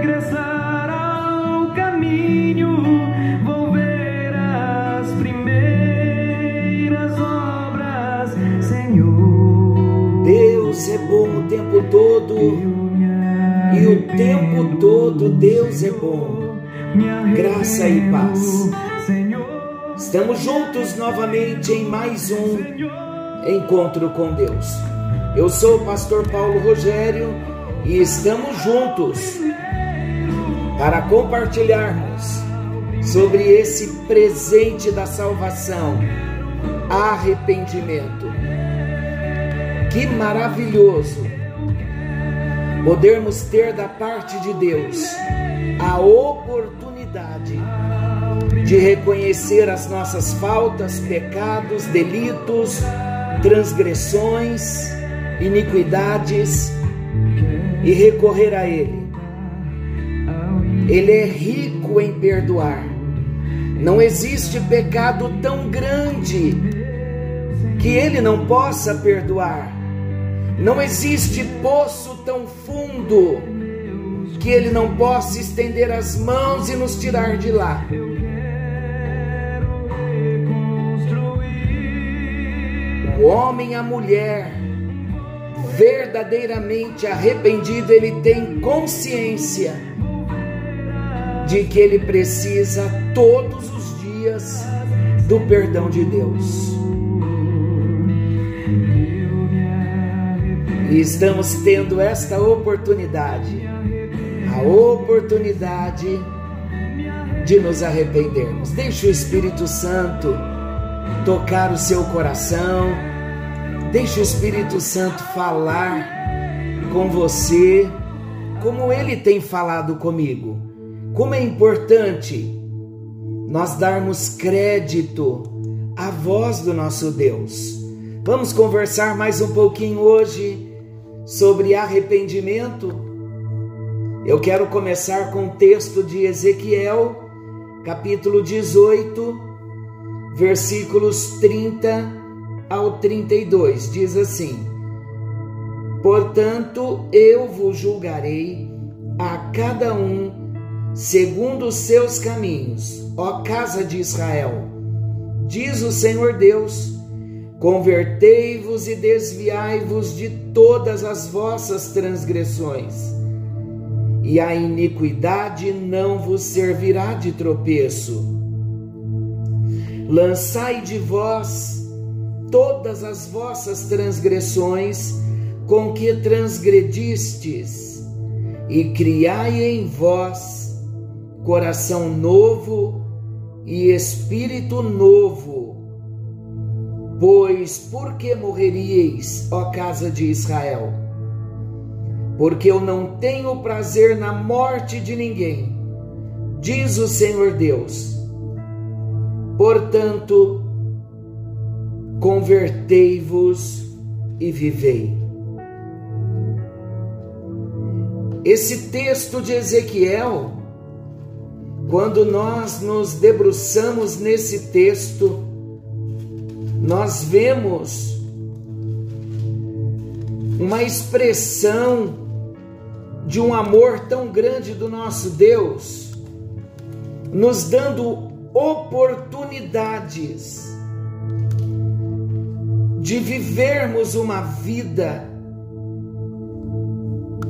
regressar ao caminho, volver às primeiras obras, Senhor. Deus é bom o tempo todo, e o tempo todo Deus é bom. Graça e paz. Senhor, Estamos juntos novamente em mais um encontro com Deus. Eu sou o pastor Paulo Rogério e estamos juntos para compartilharmos sobre esse presente da salvação, arrependimento. Que maravilhoso podermos ter da parte de Deus a oportunidade de reconhecer as nossas faltas, pecados, delitos, transgressões, iniquidades e recorrer a Ele. Ele é rico em perdoar. Não existe pecado tão grande que Ele não possa perdoar. Não existe poço tão fundo que Ele não possa estender as mãos e nos tirar de lá. O homem, a mulher, verdadeiramente arrependido, ele tem consciência de que ele precisa todos os dias do perdão de Deus. E estamos tendo esta oportunidade, a oportunidade de nos arrependermos. Deixe o Espírito Santo tocar o seu coração, deixe o Espírito Santo falar com você, como ele tem falado comigo. Como é importante nós darmos crédito à voz do nosso Deus. Vamos conversar mais um pouquinho hoje sobre arrependimento, eu quero começar com o texto de Ezequiel, capítulo 18, versículos 30 ao 32. Diz assim: Portanto, eu vos julgarei a cada um segundo os seus caminhos, ó casa de Israel. Diz o Senhor Deus: Convertei-vos e desviai-vos de todas as vossas transgressões, e a iniquidade não vos servirá de tropeço. Lançai de vós todas as vossas transgressões com que transgredistes, e criai em vós coração novo e espírito novo Pois por que morreríeis, ó casa de Israel? Porque eu não tenho prazer na morte de ninguém, diz o Senhor Deus. Portanto, convertei-vos e vivei. Esse texto de Ezequiel, quando nós nos debruçamos nesse texto, nós vemos uma expressão de um amor tão grande do nosso Deus, nos dando oportunidades de vivermos uma vida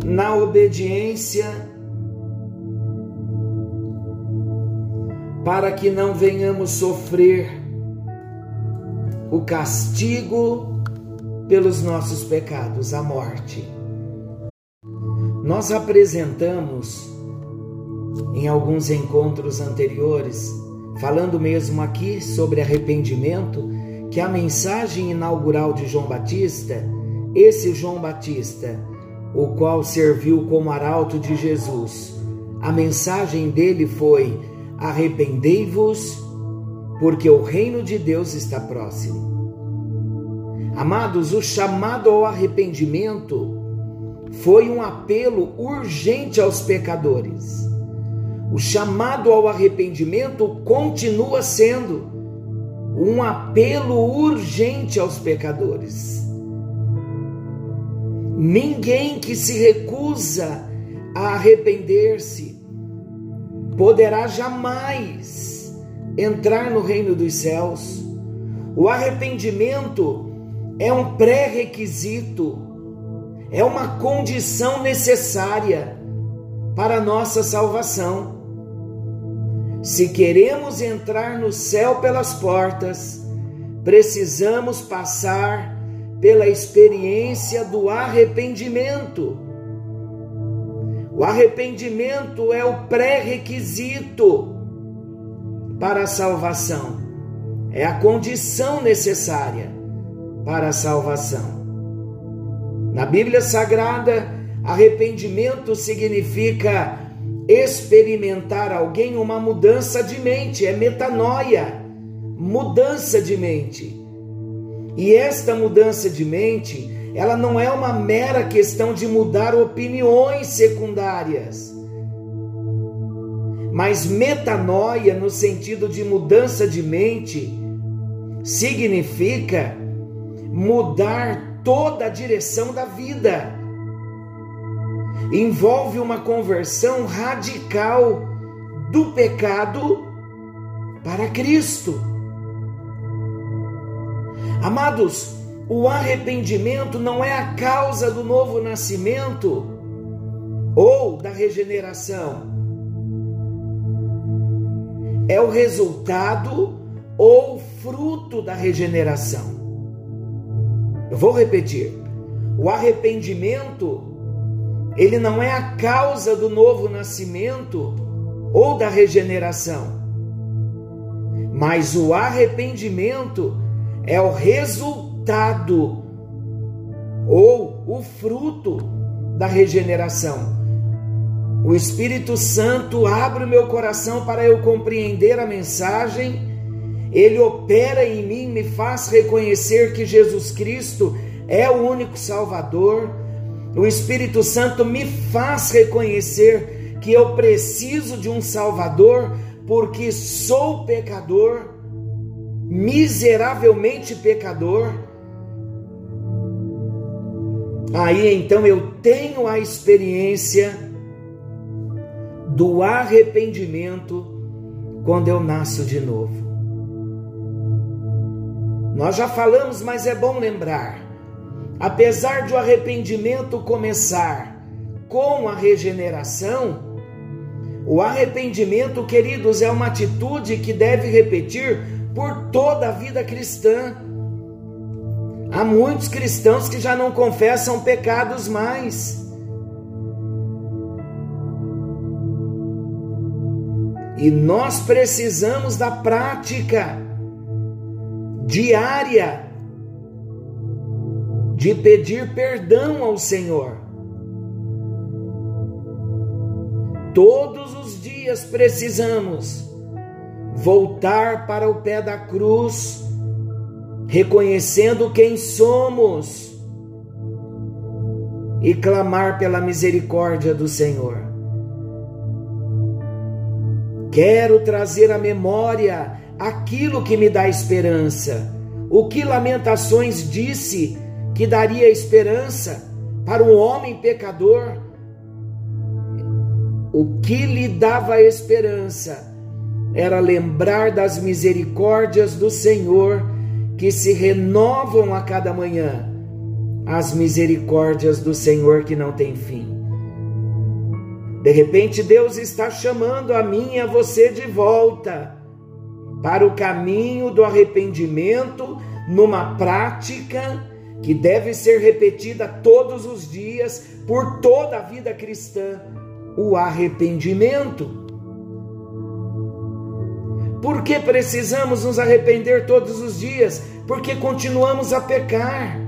na obediência, para que não venhamos sofrer o castigo pelos nossos pecados, a morte. Nós apresentamos em alguns encontros anteriores, falando mesmo aqui sobre arrependimento, que a mensagem inaugural de João Batista, esse João Batista, o qual serviu como arauto de Jesus, a mensagem dele foi: arrependei-vos porque o reino de Deus está próximo. Amados, o chamado ao arrependimento foi um apelo urgente aos pecadores. O chamado ao arrependimento continua sendo um apelo urgente aos pecadores. Ninguém que se recusa a arrepender-se poderá jamais entrar no reino dos céus. O arrependimento é um pré-requisito, é uma condição necessária para a nossa salvação. Se queremos entrar no céu pelas portas, precisamos passar pela experiência do arrependimento. O arrependimento é o pré-requisito para a salvação, é a condição necessária para a salvação. Na Bíblia Sagrada, arrependimento significa experimentar alguém uma mudança de mente, é metanoia, mudança de mente. E esta mudança de mente, ela não é uma mera questão de mudar opiniões secundárias. Mas metanoia, no sentido de mudança de mente, significa mudar toda a direção da vida. Envolve uma conversão radical do pecado para Cristo. Amados, o arrependimento não é a causa do novo nascimento ou da regeneração. É o resultado ou fruto da regeneração. Eu vou repetir. O arrependimento, ele não é a causa do novo nascimento ou da regeneração. Mas o arrependimento é o resultado ou o fruto da regeneração. O Espírito Santo abre o meu coração para eu compreender a mensagem ele opera em mim, me faz reconhecer que Jesus Cristo é o único Salvador. O Espírito Santo me faz reconhecer que eu preciso de um Salvador, porque sou pecador, miseravelmente pecador. Aí então eu tenho a experiência do arrependimento quando eu nasço de novo. Nós já falamos, mas é bom lembrar. Apesar de o arrependimento começar com a regeneração, o arrependimento, queridos, é uma atitude que deve repetir por toda a vida cristã. Há muitos cristãos que já não confessam pecados mais. E nós precisamos da prática diária de pedir perdão ao Senhor. Todos os dias precisamos voltar para o pé da cruz, reconhecendo quem somos e clamar pela misericórdia do Senhor. Quero trazer à memória aquilo que me dá esperança. O que Lamentações disse que daria esperança para um homem pecador? O que lhe dava esperança era lembrar das misericórdias do Senhor que se renovam a cada manhã, as misericórdias do Senhor que não tem fim. De repente, Deus está chamando a mim e a você de volta para o caminho do arrependimento numa prática que deve ser repetida todos os dias por toda a vida cristã, o arrependimento. Por que precisamos nos arrepender todos os dias? Porque continuamos a pecar.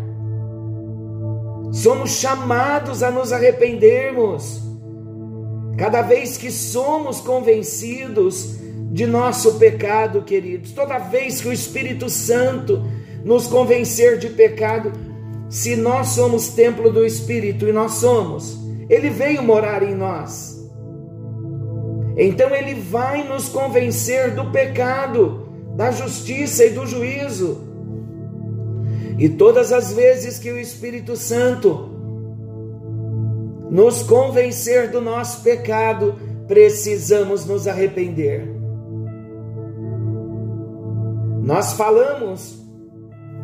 Somos chamados a nos arrependermos. Cada vez que somos convencidos de nosso pecado, queridos. Toda vez que o Espírito Santo nos convencer de pecado, se nós somos templo do Espírito e nós somos, ele veio morar em nós. Então ele vai nos convencer do pecado, da justiça e do juízo. E todas as vezes que o Espírito Santo nos convencer do nosso pecado, precisamos nos arrepender. Nós falamos,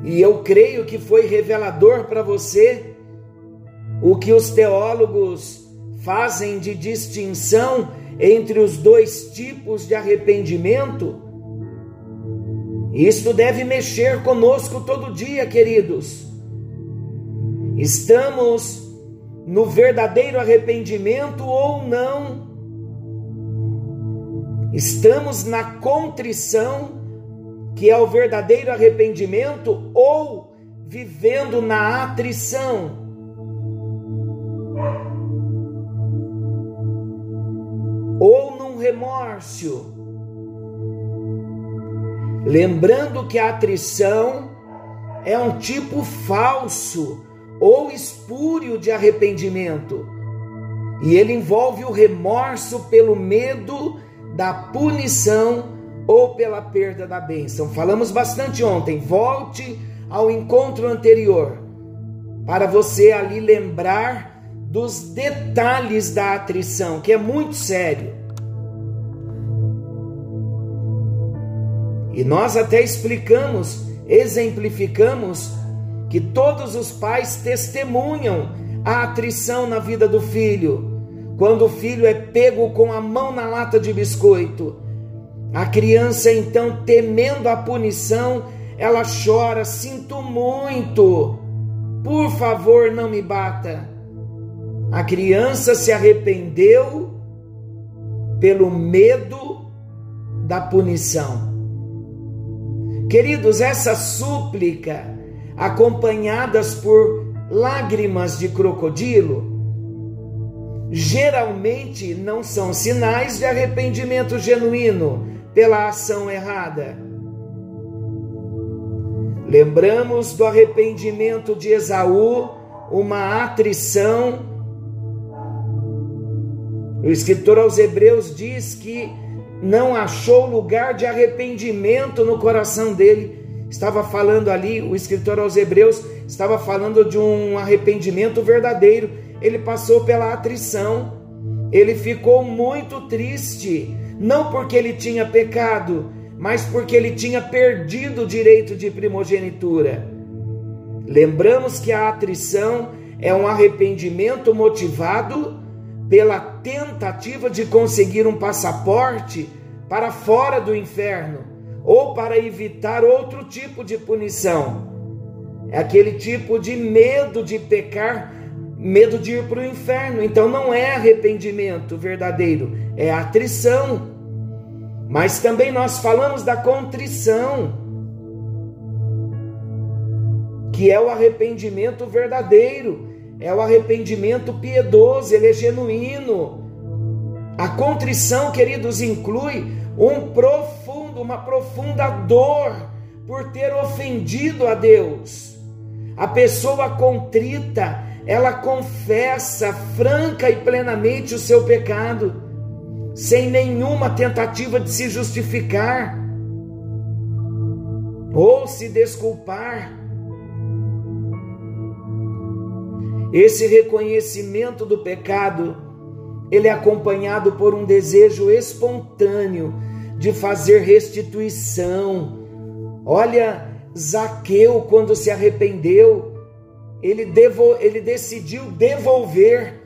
e eu creio que foi revelador para você, o que os teólogos fazem de distinção entre os dois tipos de arrependimento, isto deve mexer conosco todo dia, queridos. Estamos no verdadeiro arrependimento ou não? Estamos na contrição, que é o verdadeiro arrependimento, ou vivendo na atrição? Ou num remorso? Lembrando que a atrição é um tipo falso ou espúrio de arrependimento, e ele envolve o remorso pelo medo da punição ou pela perda da bênção. Falamos bastante ontem, volte ao encontro anterior para você ali lembrar dos detalhes da atrição, que é muito sério. E nós até explicamos, exemplificamos que todos os pais testemunham a atrição na vida do filho. Quando o filho é pego com a mão na lata de biscoito, a criança então, temendo a punição, ela chora: Sinto muito, por favor, não me bata. A criança se arrependeu pelo medo da punição. Queridos, essa súplica, acompanhadas por lágrimas de crocodilo, geralmente não são sinais de arrependimento genuíno pela ação errada. Lembramos do arrependimento de Esaú, uma atrição. O escritor aos Hebreus diz que não achou lugar de arrependimento no coração dele. Estava falando ali, o escritor aos Hebreus estava falando de um arrependimento verdadeiro. Ele passou pela atrição, ele ficou muito triste, não porque ele tinha pecado, mas porque ele tinha perdido o direito de primogenitura. Lembramos que a atrição é um arrependimento motivado pela tentativa de conseguir um passaporte para fora do inferno ou para evitar outro tipo de punição. É aquele tipo de medo de pecar, medo de ir para o inferno. Então não é arrependimento verdadeiro, é atrição. Mas também nós falamos da contrição, que é o arrependimento verdadeiro é o arrependimento piedoso, ele é genuíno. A contrição, queridos, inclui um profundo, uma profunda dor por ter ofendido a Deus. A pessoa contrita, ela confessa franca e plenamente o seu pecado, sem nenhuma tentativa de se justificar ou se desculpar. Esse reconhecimento do pecado, ele é acompanhado por um desejo espontâneo de fazer restituição. Olha, Zaqueu, quando se arrependeu, ele, devo, ele decidiu devolver.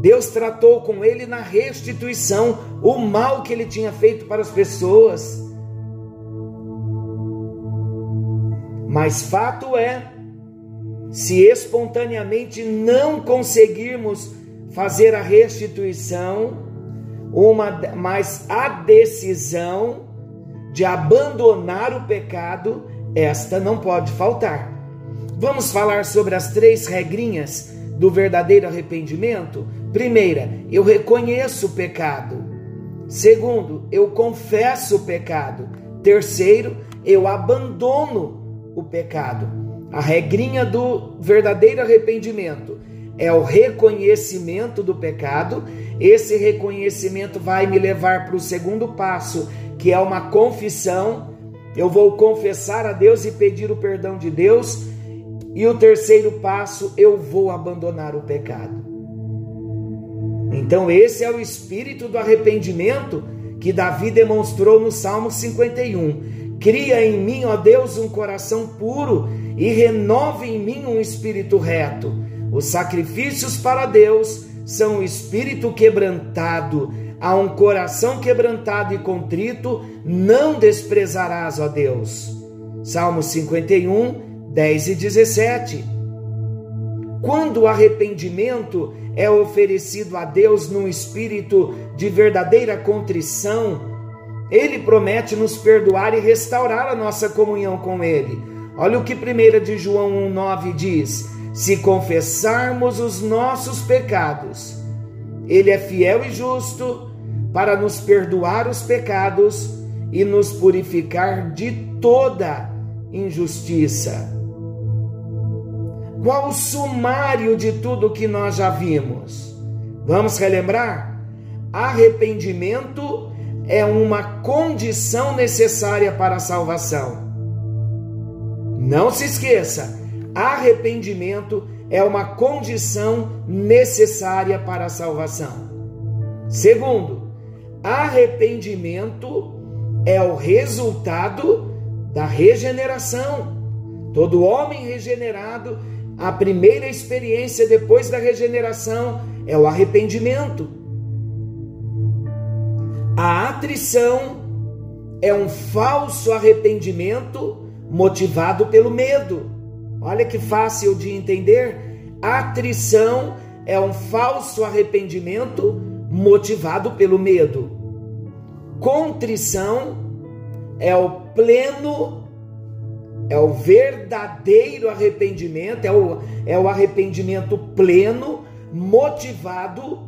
Deus tratou com ele na restituição o mal que ele tinha feito para as pessoas. Mas fato é se espontaneamente não conseguirmos fazer a restituição, uma, mas a decisão de abandonar o pecado, esta não pode faltar. Vamos falar sobre as três regrinhas do verdadeiro arrependimento? Primeira, eu reconheço o pecado. Segundo, eu confesso o pecado. Terceiro, eu abandono o pecado. A regrinha do verdadeiro arrependimento é o reconhecimento do pecado. Esse reconhecimento vai me levar para o segundo passo, que é uma confissão. Eu vou confessar a Deus e pedir o perdão de Deus. E o terceiro passo, eu vou abandonar o pecado. Então, esse é o espírito do arrependimento que Davi demonstrou no Salmo 51. Cria em mim, ó Deus, um coração puro e renove em mim um espírito reto. Os sacrifícios para Deus são o espírito quebrantado, a um coração quebrantado e contrito, não desprezarás, ó Deus. Salmo 51, 10 e 17. Quando o arrependimento é oferecido a Deus num espírito de verdadeira contrição, ele promete nos perdoar e restaurar a nossa comunhão com ele. Olha o que 1 de João 1,9 diz: Se confessarmos os nossos pecados, ele é fiel e justo para nos perdoar os pecados e nos purificar de toda injustiça. Qual o sumário de tudo que nós já vimos? Vamos relembrar? Arrependimento é uma condição necessária para a salvação. Não se esqueça, arrependimento é uma condição necessária para a salvação. Segundo, arrependimento é o resultado da regeneração. Todo homem regenerado, a primeira experiência depois da regeneração é o arrependimento. A atrição é um falso arrependimento motivado pelo medo. Olha que fácil de entender. Atrição é um falso arrependimento motivado pelo medo. Contrição é o pleno, é o verdadeiro arrependimento, é o, é o arrependimento pleno, motivado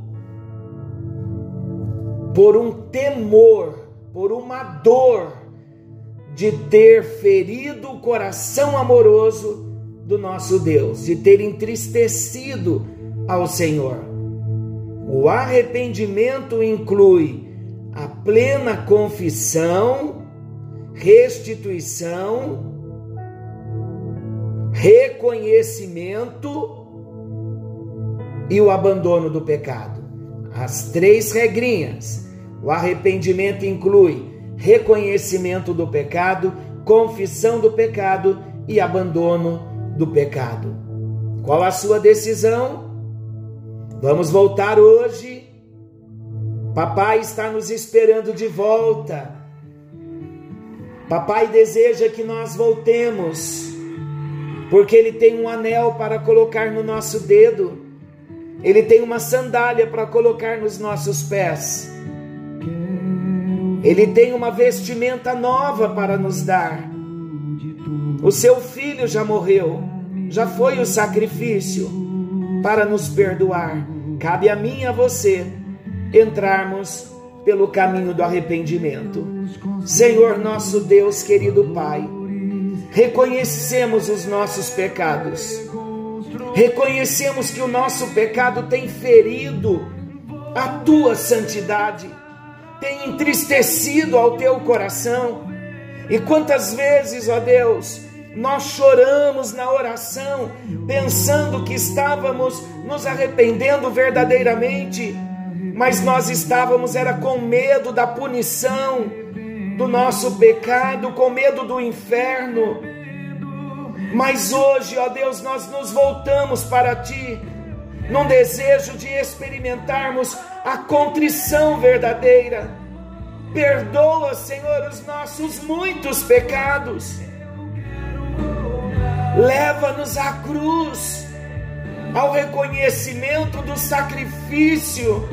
por um temor, por uma dor de ter ferido o coração amoroso do nosso Deus, de ter entristecido ao Senhor. O arrependimento inclui a plena confissão, restituição, reconhecimento e o abandono do pecado. As três regrinhas. O arrependimento inclui reconhecimento do pecado, confissão do pecado e abandono do pecado. Qual a sua decisão? Vamos voltar hoje. Papai está nos esperando de volta. Papai deseja que nós voltemos, porque Ele tem um anel para colocar no nosso dedo, Ele tem uma sandália para colocar nos nossos pés. Ele tem uma vestimenta nova para nos dar. O seu filho já morreu, já foi o sacrifício para nos perdoar. Cabe a mim e a você entrarmos pelo caminho do arrependimento. Senhor nosso Deus, querido Pai, reconhecemos os nossos pecados. Reconhecemos que o nosso pecado tem ferido a tua santidade tem entristecido ao teu coração. E quantas vezes, ó Deus, nós choramos na oração, pensando que estávamos nos arrependendo verdadeiramente, mas nós estávamos era com medo da punição do nosso pecado, com medo do inferno. Mas hoje, ó Deus, nós nos voltamos para ti num desejo de experimentarmos a contrição verdadeira. Perdoa, Senhor, os nossos muitos pecados. Leva-nos à cruz, ao reconhecimento do sacrifício,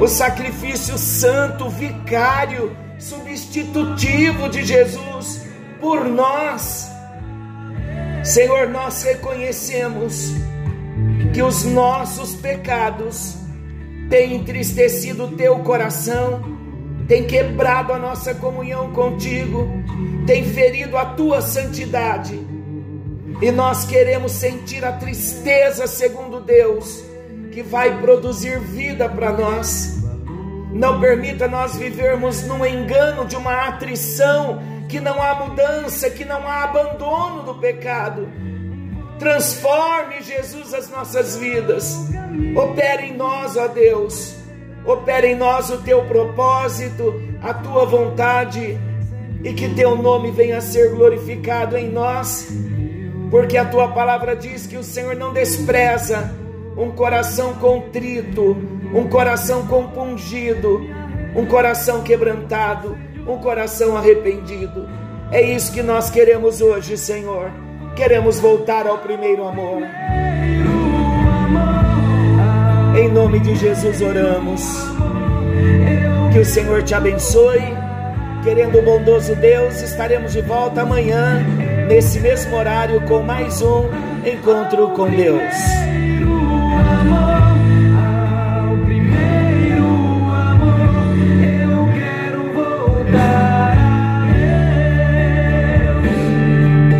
o sacrifício santo, vicário, substitutivo de Jesus por nós Senhor, nós reconhecemos que os nossos pecados têm entristecido o teu coração, têm quebrado a nossa comunhão contigo, têm ferido a tua santidade. E nós queremos sentir a tristeza, segundo Deus, que vai produzir vida para nós. Não permita nós vivermos num engano de uma atrição que não há mudança, que não há abandono do pecado. Transforme, Jesus, as nossas vidas. Opere em nós, ó Deus. Opere em nós o teu propósito, a tua vontade, e que teu nome venha a ser glorificado em nós. porque a tua palavra diz que o Senhor não despreza um coração contrito, um coração compungido, um coração quebrantado, um coração arrependido. É isso que nós queremos hoje, Senhor. Queremos voltar ao primeiro amor. Em nome de Jesus oramos. Que o Senhor te abençoe. Querendo o bondoso Deus, estaremos de volta amanhã, nesse mesmo horário, com mais um encontro com Deus.